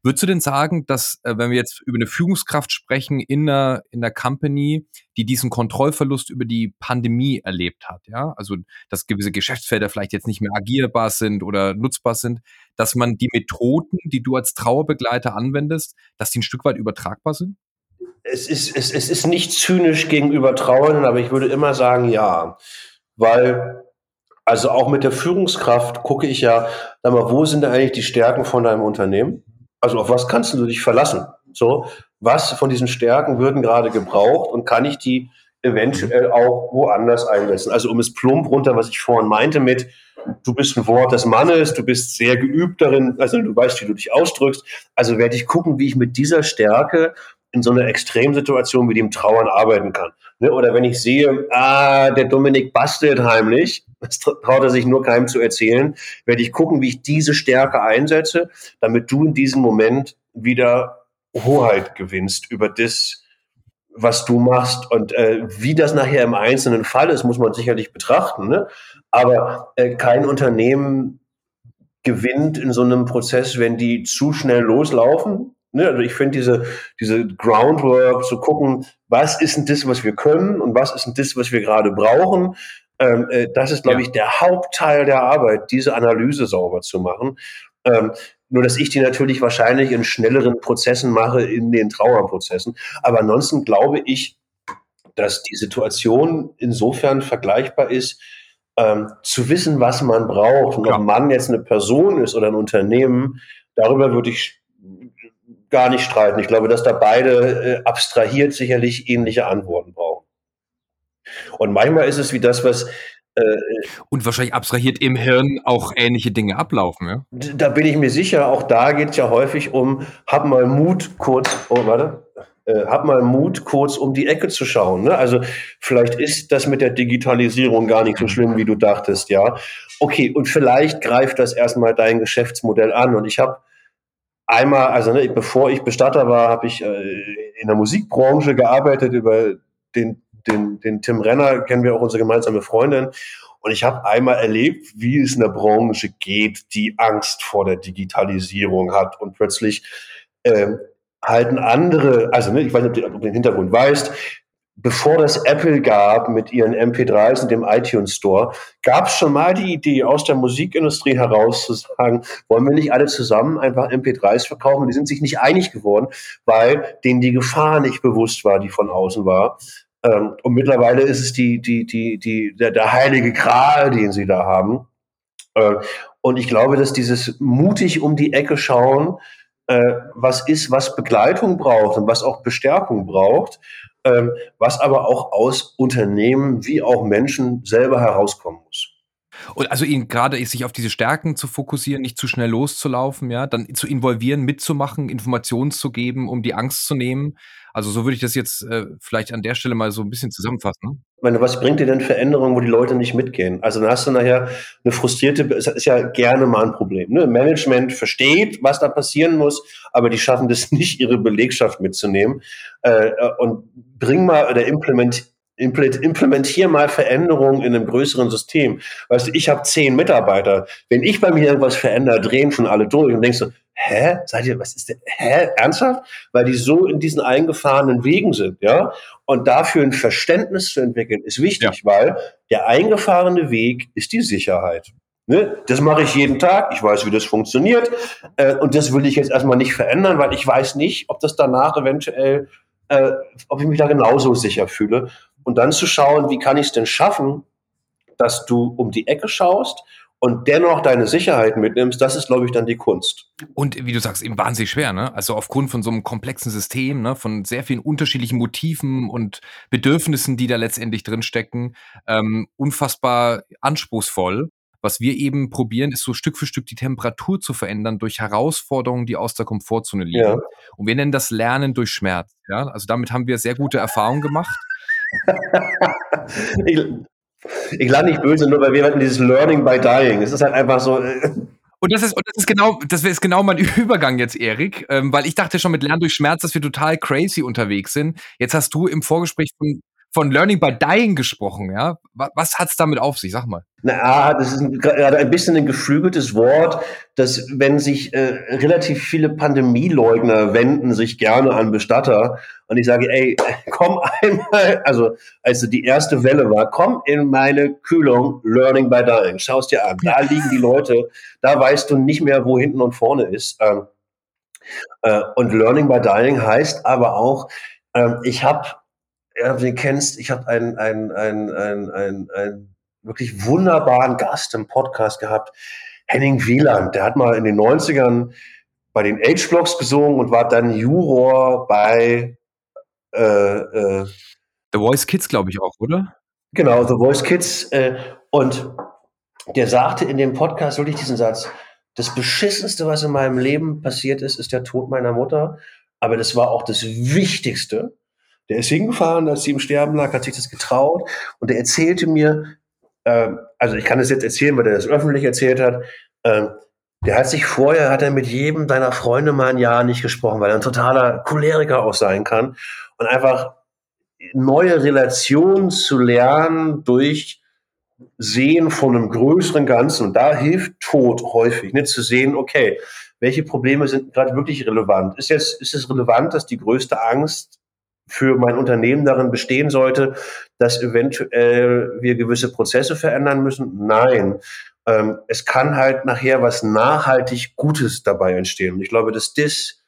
Würdest du denn sagen, dass, äh, wenn wir jetzt über eine Führungskraft sprechen in der, in der Company, die diesen Kontrollverlust über die Pandemie erlebt hat, ja, also dass gewisse Geschäftsfelder vielleicht jetzt nicht mehr agierbar sind oder nutzbar sind, dass man die Methoden, die du als Trauerbegleiter anwendest, dass die ein Stück weit übertragbar sind? Es ist, es, es ist nicht zynisch gegenüber Trauernden, aber ich würde immer sagen, ja. Weil also auch mit der Führungskraft gucke ich ja, sag mal, wo sind da eigentlich die Stärken von deinem Unternehmen? Also auf was kannst du dich verlassen? So, was von diesen Stärken würden gerade gebraucht und kann ich die eventuell auch woanders einsetzen? Also um es plump runter, was ich vorhin meinte mit, du bist ein Wort des Mannes, du bist sehr geübt darin, also du weißt, wie du dich ausdrückst. Also werde ich gucken, wie ich mit dieser Stärke in so einer Extremsituation wie dem Trauern arbeiten kann. Ne? Oder wenn ich sehe, ah, der Dominik bastelt heimlich, das traut er sich nur keinem zu erzählen, werde ich gucken, wie ich diese Stärke einsetze, damit du in diesem Moment wieder Hoheit gewinnst über das, was du machst. Und äh, wie das nachher im einzelnen Fall ist, muss man sicherlich betrachten. Ne? Aber äh, kein Unternehmen gewinnt in so einem Prozess, wenn die zu schnell loslaufen. Ne? Also ich finde diese, diese Groundwork zu gucken, was ist denn das, was wir können und was ist denn das, was wir gerade brauchen ähm, äh, das ist, glaube ja. ich, der Hauptteil der Arbeit, diese Analyse sauber zu machen. Ähm, nur, dass ich die natürlich wahrscheinlich in schnelleren Prozessen mache, in den Trauerprozessen. Aber ansonsten glaube ich, dass die Situation insofern vergleichbar ist, ähm, zu wissen, was man braucht und ja. ob man jetzt eine Person ist oder ein Unternehmen, darüber würde ich gar nicht streiten. Ich glaube, dass da beide äh, abstrahiert sicherlich ähnliche Antworten brauchen. Und manchmal ist es wie das, was äh, und wahrscheinlich abstrahiert im Hirn auch ähnliche Dinge ablaufen, ja? Da bin ich mir sicher, auch da geht es ja häufig um, hab mal Mut kurz, oh, warte, äh, hab mal Mut kurz um die Ecke zu schauen. Ne? Also vielleicht ist das mit der Digitalisierung gar nicht so schlimm, wie du dachtest, ja. Okay, und vielleicht greift das erstmal dein Geschäftsmodell an. Und ich habe einmal, also ne, bevor ich Bestatter war, habe ich äh, in der Musikbranche gearbeitet über den den, den Tim Renner kennen wir auch unsere gemeinsame Freundin. Und ich habe einmal erlebt, wie es in der Branche geht, die Angst vor der Digitalisierung hat und plötzlich äh, halten andere, also ne, ich weiß nicht, ob du den Hintergrund weißt, bevor das Apple gab mit ihren MP3s und dem iTunes Store, gab es schon mal die Idee aus der Musikindustrie heraus zu sagen, wollen wir nicht alle zusammen einfach MP3s verkaufen? Die sind sich nicht einig geworden, weil denen die Gefahr nicht bewusst war, die von außen war. Ähm, und mittlerweile ist es die, die, die, die, der, der heilige Gral, den sie da haben. Äh, und ich glaube, dass dieses mutig um die Ecke schauen äh, was ist, was Begleitung braucht und was auch Bestärkung braucht, ähm, was aber auch aus Unternehmen wie auch Menschen selber herauskommen muss. Und also ihn gerade sich auf diese Stärken zu fokussieren, nicht zu schnell loszulaufen, ja, dann zu involvieren, mitzumachen, Informationen zu geben, um die Angst zu nehmen. Also so würde ich das jetzt äh, vielleicht an der Stelle mal so ein bisschen zusammenfassen. Ne? meine, was bringt dir denn Veränderungen, wo die Leute nicht mitgehen? Also dann hast du nachher eine frustrierte, es ist ja gerne mal ein Problem. Ne? Management versteht, was da passieren muss, aber die schaffen das nicht, ihre Belegschaft mitzunehmen. Äh, und bring mal oder implement, implementier mal Veränderungen in einem größeren System. Weißt du, ich habe zehn Mitarbeiter. Wenn ich bei mir irgendwas verändere, drehen schon alle durch und denkst so, hä, seid ihr, was ist denn, hä, ernsthaft? Weil die so in diesen eingefahrenen Wegen sind, ja. Und dafür ein Verständnis zu entwickeln, ist wichtig, ja. weil der eingefahrene Weg ist die Sicherheit. Ne? Das mache ich jeden Tag. Ich weiß, wie das funktioniert. Äh, und das will ich jetzt erstmal nicht verändern, weil ich weiß nicht, ob das danach eventuell, äh, ob ich mich da genauso sicher fühle. Und dann zu schauen, wie kann ich es denn schaffen, dass du um die Ecke schaust und dennoch deine Sicherheit mitnimmst, das ist, glaube ich, dann die Kunst. Und wie du sagst, eben wahnsinnig schwer, ne? Also aufgrund von so einem komplexen System, ne? von sehr vielen unterschiedlichen Motiven und Bedürfnissen, die da letztendlich drinstecken, ähm, unfassbar anspruchsvoll. Was wir eben probieren, ist so Stück für Stück die Temperatur zu verändern durch Herausforderungen, die aus der Komfortzone liegen. Ja. Und wir nennen das Lernen durch Schmerz. Ja? Also damit haben wir sehr gute Erfahrungen gemacht. ich, ich lade nicht böse, nur weil wir hatten dieses Learning by Dying. Es ist halt einfach so. Äh, und das ist, und das ist genau, das ist genau mein Übergang jetzt, Erik, ähm, weil ich dachte schon mit Lernen durch Schmerz, dass wir total crazy unterwegs sind. Jetzt hast du im Vorgespräch von von Learning by Dying gesprochen, ja? Was hat's damit auf sich? Sag mal. Na, das ist gerade ein bisschen ein geflügeltes Wort, dass wenn sich äh, relativ viele Pandemieleugner wenden sich gerne an Bestatter und ich sage, ey, komm einmal, also als die erste Welle war, komm in meine Kühlung Learning by Dying, schaust dir an, da liegen die Leute, da weißt du nicht mehr, wo hinten und vorne ist. Ähm, äh, und Learning by Dying heißt aber auch, ähm, ich habe ja, du den kennst, ich habe einen, einen, einen, einen, einen, einen wirklich wunderbaren Gast im Podcast gehabt, Henning Wieland. Der hat mal in den 90ern bei den Age-Blocks gesungen und war dann Juror bei äh, äh, The Voice Kids, glaube ich auch, oder? Genau, The Voice Kids. Äh, und der sagte in dem Podcast wirklich diesen Satz, das Beschissenste, was in meinem Leben passiert ist, ist der Tod meiner Mutter. Aber das war auch das Wichtigste, der ist hingefahren, als sie im Sterben lag, hat sich das getraut und der erzählte mir, äh, also ich kann das jetzt erzählen, weil der das öffentlich erzählt hat, äh, der hat sich vorher, hat er mit jedem deiner Freunde mal ein Jahr nicht gesprochen, weil er ein totaler Choleriker auch sein kann und einfach neue Relationen zu lernen durch Sehen von einem größeren Ganzen. Und da hilft Tod häufig, nicht zu sehen, okay, welche Probleme sind gerade wirklich relevant? Ist jetzt, ist es relevant, dass die größte Angst für mein Unternehmen darin bestehen sollte, dass eventuell wir gewisse Prozesse verändern müssen? Nein. Ähm, es kann halt nachher was nachhaltig Gutes dabei entstehen. Und ich glaube, dass das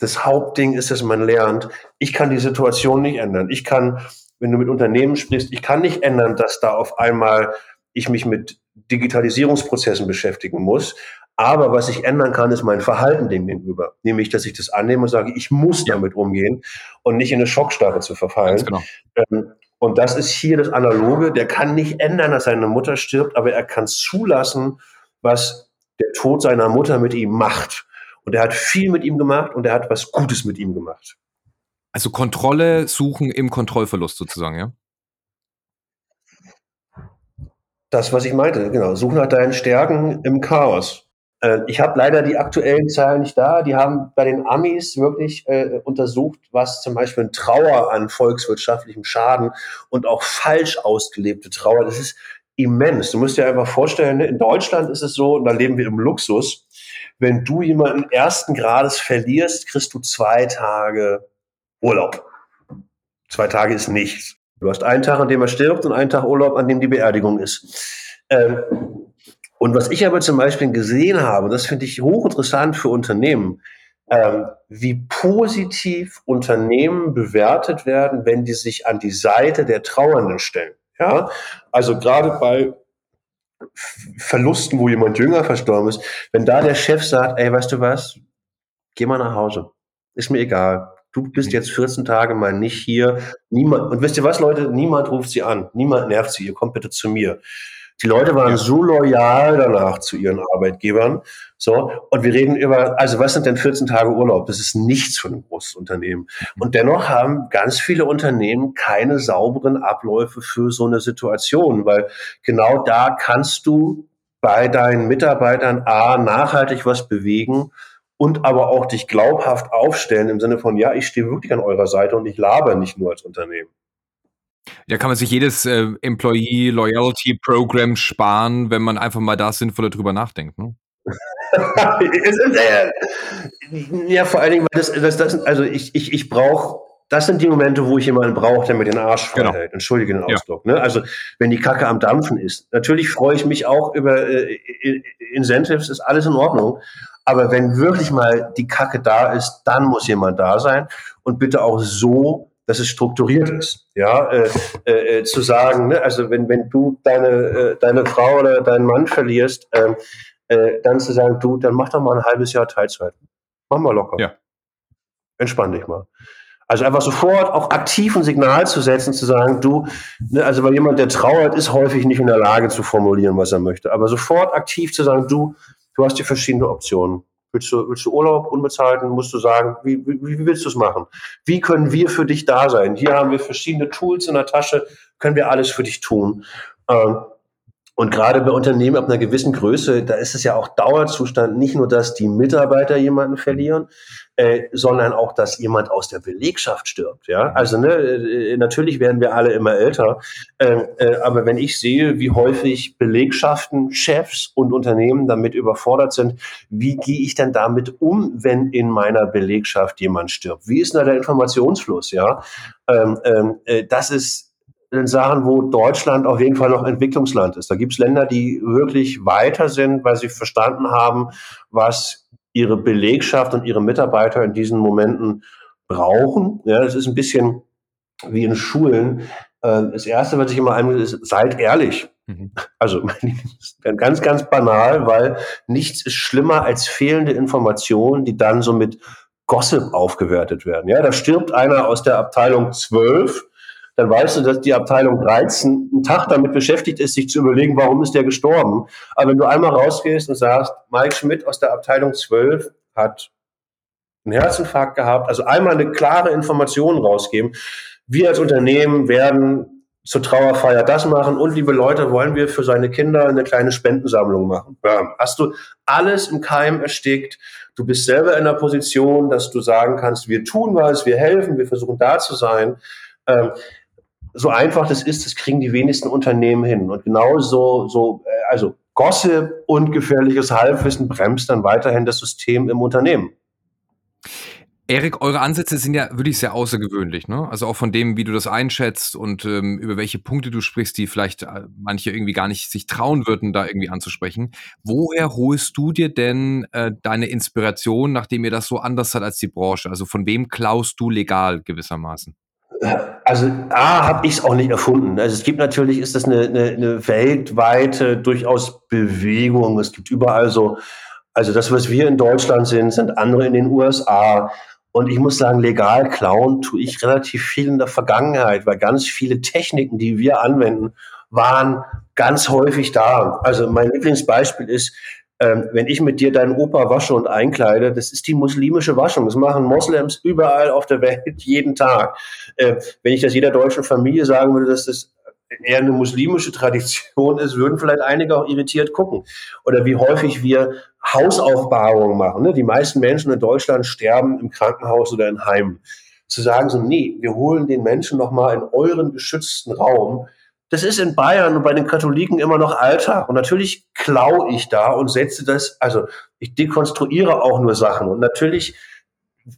das Hauptding ist, dass man lernt, ich kann die Situation nicht ändern. Ich kann, wenn du mit Unternehmen sprichst, ich kann nicht ändern, dass da auf einmal ich mich mit Digitalisierungsprozessen beschäftigen muss. Aber was ich ändern kann, ist mein Verhalten dem gegenüber. Nämlich, dass ich das annehme und sage, ich muss damit umgehen und nicht in eine Schockstarre zu verfallen. Genau. Ähm, und das ist hier das Analoge. Der kann nicht ändern, dass seine Mutter stirbt, aber er kann zulassen, was der Tod seiner Mutter mit ihm macht. Und er hat viel mit ihm gemacht und er hat was Gutes mit ihm gemacht. Also Kontrolle suchen im Kontrollverlust sozusagen, ja? Das, was ich meinte, genau. Suchen nach deinen Stärken im Chaos. Äh, ich habe leider die aktuellen Zahlen nicht da. Die haben bei den Amis wirklich äh, untersucht, was zum Beispiel ein Trauer an volkswirtschaftlichem Schaden und auch falsch ausgelebte Trauer, das ist immens. Du musst dir einfach vorstellen, ne, in Deutschland ist es so, und da leben wir im Luxus, wenn du jemanden ersten Grades verlierst, kriegst du zwei Tage Urlaub. Zwei Tage ist nichts. Du hast einen Tag, an dem er stirbt und einen Tag Urlaub, an dem die Beerdigung ist. Ähm, und was ich aber zum Beispiel gesehen habe, das finde ich hochinteressant für Unternehmen, ähm, wie positiv Unternehmen bewertet werden, wenn die sich an die Seite der Trauernden stellen. Ja, also gerade bei Verlusten, wo jemand jünger verstorben ist, wenn da der Chef sagt, ey, weißt du was, geh mal nach Hause. Ist mir egal. Du bist jetzt 14 Tage mal nicht hier. Niemand, und wisst ihr was, Leute? Niemand ruft sie an. Niemand nervt sie. Ihr kommt bitte zu mir. Die Leute waren so loyal danach zu ihren Arbeitgebern. So. Und wir reden über, also was sind denn 14 Tage Urlaub? Das ist nichts für ein großes Unternehmen. Mhm. Und dennoch haben ganz viele Unternehmen keine sauberen Abläufe für so eine Situation, weil genau da kannst du bei deinen Mitarbeitern A, nachhaltig was bewegen und aber auch dich glaubhaft aufstellen im Sinne von, ja, ich stehe wirklich an eurer Seite und ich labe nicht nur als Unternehmen. Ja, kann man sich jedes äh, Employee Loyalty Program sparen, wenn man einfach mal da sinnvoller drüber nachdenkt. Ne? ja, vor allen Dingen, weil das, das, das also ich, ich, ich brauche, das sind die Momente, wo ich jemanden brauche, der mir den Arsch frei genau. hält. Entschuldige den Ausdruck. Ja. Ne? Also wenn die Kacke am Dampfen ist. Natürlich freue ich mich auch über äh, Incentives, ist alles in Ordnung. Aber wenn wirklich mal die Kacke da ist, dann muss jemand da sein und bitte auch so, dass es strukturiert ist. Ja, äh, äh, äh, zu sagen, ne? also wenn, wenn du deine, äh, deine Frau oder deinen Mann verlierst, ähm, äh, dann zu sagen, du, dann mach doch mal ein halbes Jahr Teilzeit. Mach mal locker. Ja. Entspann dich mal. Also einfach sofort auch aktiv ein Signal zu setzen, zu sagen, du, ne, also weil jemand, der trauert, ist häufig nicht in der Lage zu formulieren, was er möchte. Aber sofort aktiv zu sagen, du, du hast hier verschiedene Optionen. Willst du, willst du Urlaub unbezahlten? Musst du sagen, wie, wie, wie willst du es machen? Wie können wir für dich da sein? Hier haben wir verschiedene Tools in der Tasche, können wir alles für dich tun. Ähm, und gerade bei Unternehmen ab einer gewissen Größe, da ist es ja auch Dauerzustand, nicht nur, dass die Mitarbeiter jemanden verlieren, äh, sondern auch, dass jemand aus der Belegschaft stirbt. Ja, also ne, äh, natürlich werden wir alle immer älter, äh, äh, aber wenn ich sehe, wie häufig Belegschaften, Chefs und Unternehmen damit überfordert sind, wie gehe ich denn damit um, wenn in meiner Belegschaft jemand stirbt? Wie ist da der Informationsfluss? Ja, ähm, ähm, äh, das ist in Sachen, wo Deutschland auf jeden Fall noch Entwicklungsland ist. Da gibt es Länder, die wirklich weiter sind, weil sie verstanden haben, was ihre Belegschaft und ihre Mitarbeiter in diesen Momenten brauchen. Ja, es ist ein bisschen wie in Schulen. Äh, das Erste, was ich immer einmal ist, seid ehrlich. Mhm. Also ganz, ganz banal, weil nichts ist schlimmer als fehlende Informationen, die dann so mit Gossip aufgewertet werden. Ja, da stirbt einer aus der Abteilung 12 dann weißt du, dass die Abteilung 13 einen Tag damit beschäftigt ist, sich zu überlegen, warum ist der gestorben. Aber wenn du einmal rausgehst und sagst, Mike Schmidt aus der Abteilung 12 hat einen Herzinfarkt gehabt, also einmal eine klare Information rausgeben. Wir als Unternehmen werden zur Trauerfeier das machen und liebe Leute, wollen wir für seine Kinder eine kleine Spendensammlung machen. Bam. Hast du alles im Keim erstickt. Du bist selber in der Position, dass du sagen kannst, wir tun was, wir helfen, wir versuchen da zu sein. Ähm, so einfach das ist, das kriegen die wenigsten Unternehmen hin. Und genau so, so äh, also Gossip und gefährliches Halbwissen bremst dann weiterhin das System im Unternehmen. Erik, eure Ansätze sind ja wirklich sehr außergewöhnlich, ne? Also auch von dem, wie du das einschätzt und ähm, über welche Punkte du sprichst, die vielleicht äh, manche irgendwie gar nicht sich trauen würden, da irgendwie anzusprechen. Woher holst du dir denn äh, deine Inspiration, nachdem ihr das so anders seid als die Branche? Also von wem klaust du legal gewissermaßen? Also A, habe ich es auch nicht erfunden. Also es gibt natürlich, ist das eine, eine, eine weltweite durchaus Bewegung. Es gibt überall so, also das, was wir in Deutschland sind, sind andere in den USA. Und ich muss sagen, legal klauen tue ich relativ viel in der Vergangenheit, weil ganz viele Techniken, die wir anwenden, waren ganz häufig da. Also mein Lieblingsbeispiel ist, ähm, wenn ich mit dir deinen Opa wasche und einkleide, das ist die muslimische Waschung. Das machen Moslems überall auf der Welt jeden Tag. Äh, wenn ich das jeder deutschen Familie sagen würde, dass das eher eine muslimische Tradition ist, würden vielleicht einige auch irritiert gucken. Oder wie häufig wir Hausaufbahrungen machen. Ne? Die meisten Menschen in Deutschland sterben im Krankenhaus oder in Heimen. Zu sagen so, nee, wir holen den Menschen nochmal in euren geschützten Raum, das ist in Bayern und bei den Katholiken immer noch Alltag. Und natürlich klaue ich da und setze das, also ich dekonstruiere auch nur Sachen. Und natürlich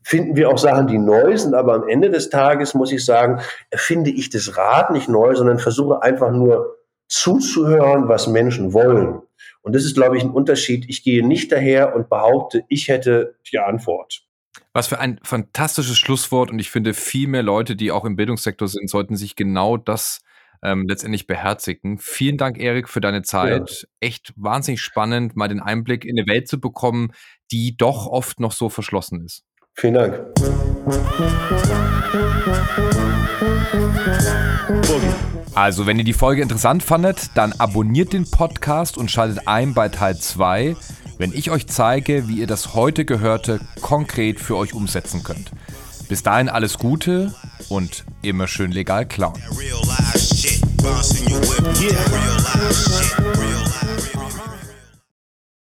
finden wir auch Sachen, die neu sind, aber am Ende des Tages muss ich sagen, erfinde ich das Rad nicht neu, sondern versuche einfach nur zuzuhören, was Menschen wollen. Und das ist, glaube ich, ein Unterschied. Ich gehe nicht daher und behaupte, ich hätte die Antwort. Was für ein fantastisches Schlusswort. Und ich finde, viel mehr Leute, die auch im Bildungssektor sind, sollten sich genau das ähm, letztendlich beherzigen. Vielen Dank, Erik, für deine Zeit. Ja. Echt wahnsinnig spannend, mal den Einblick in eine Welt zu bekommen, die doch oft noch so verschlossen ist. Vielen Dank. Also, wenn ihr die Folge interessant fandet, dann abonniert den Podcast und schaltet ein bei Teil 2, wenn ich euch zeige, wie ihr das heute Gehörte konkret für euch umsetzen könnt. Bis dahin alles Gute und immer schön legal klauen.